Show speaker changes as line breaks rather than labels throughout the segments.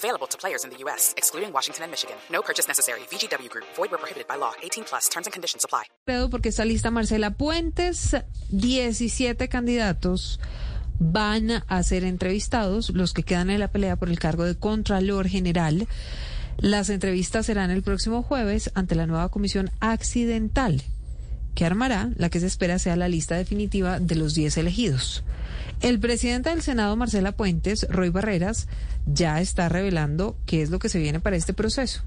Available to players in the U.S., excluding Washington and Michigan. No purchase necessary. VGW Group. Void where prohibited by law. 18 plus. Terms and conditions apply.
Porque está lista Marcela Puentes. 17 candidatos van a ser entrevistados, los que quedan en la pelea por el cargo de Contralor General. Las entrevistas serán el próximo jueves ante la nueva comisión accidental que armará la que se espera sea la lista definitiva de los 10 elegidos. El presidente del Senado, Marcela Puentes, Roy Barreras, ya está revelando qué es lo que se viene para este proceso.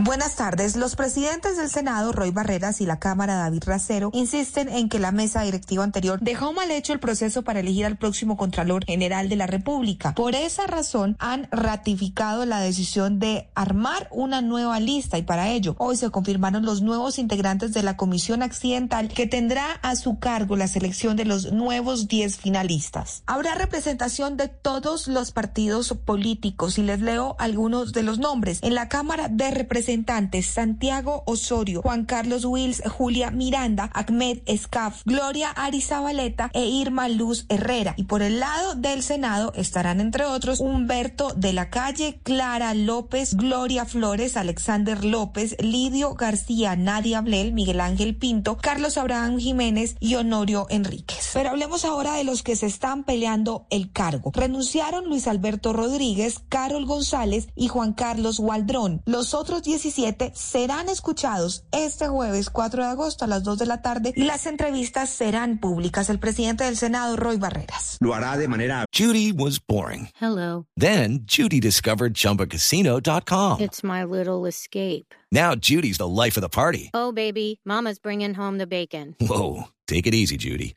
Buenas tardes. Los presidentes del Senado, Roy Barreras, y la Cámara, David Racero, insisten en que la mesa directiva anterior dejó mal hecho el proceso para elegir al próximo Contralor General de la República. Por esa razón, han ratificado la decisión de armar una nueva lista y para ello, hoy se confirmaron los nuevos integrantes de la Comisión Accidental que tendrá a su cargo la selección de los nuevos 10 finalistas. Habrá representación de todos los partidos políticos y les leo algunos de los nombres. En la Cámara de Representantes, representantes Santiago Osorio, Juan Carlos Wills, Julia Miranda, Ahmed Escaf, Gloria Arizabaleta e Irma Luz Herrera. Y por el lado del Senado estarán entre otros Humberto de la Calle, Clara López, Gloria Flores, Alexander López, Lidio García, Nadia Blel, Miguel Ángel Pinto, Carlos Abraham Jiménez y Honorio Enríquez. Pero hablemos ahora de los que se están peleando el cargo. Renunciaron Luis Alberto Rodríguez, Carol González y Juan Carlos Waldrón. Los otros 17 serán escuchados este jueves 4 de agosto a las 2 de la tarde y las entrevistas serán públicas. El presidente del Senado, Roy Barreras.
Lo hará de manera.
Judy was boring.
Hello.
Then Judy discovered chumbacasino.com.
It's my little escape.
Now Judy's the life of the party.
Oh, baby, Mama's bringing home the bacon.
Whoa. Take it easy, Judy.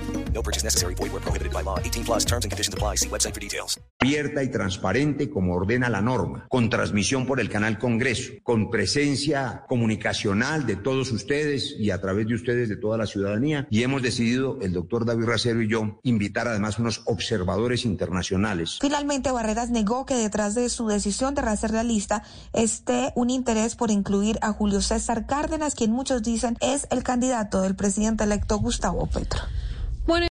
No purchase necessary. Void where prohibited by law. 18 plus terms and conditions apply. See website for details.
Abierta y transparente como ordena la norma, con transmisión por el canal Congreso, con presencia comunicacional de todos ustedes y a través de ustedes de toda la ciudadanía. Y hemos decidido, el doctor David Racero y yo, invitar además unos observadores internacionales.
Finalmente, Barreras negó que detrás de su decisión de rehacer la lista esté un interés por incluir a Julio César Cárdenas, quien muchos dicen es el candidato del presidente electo Gustavo Petro.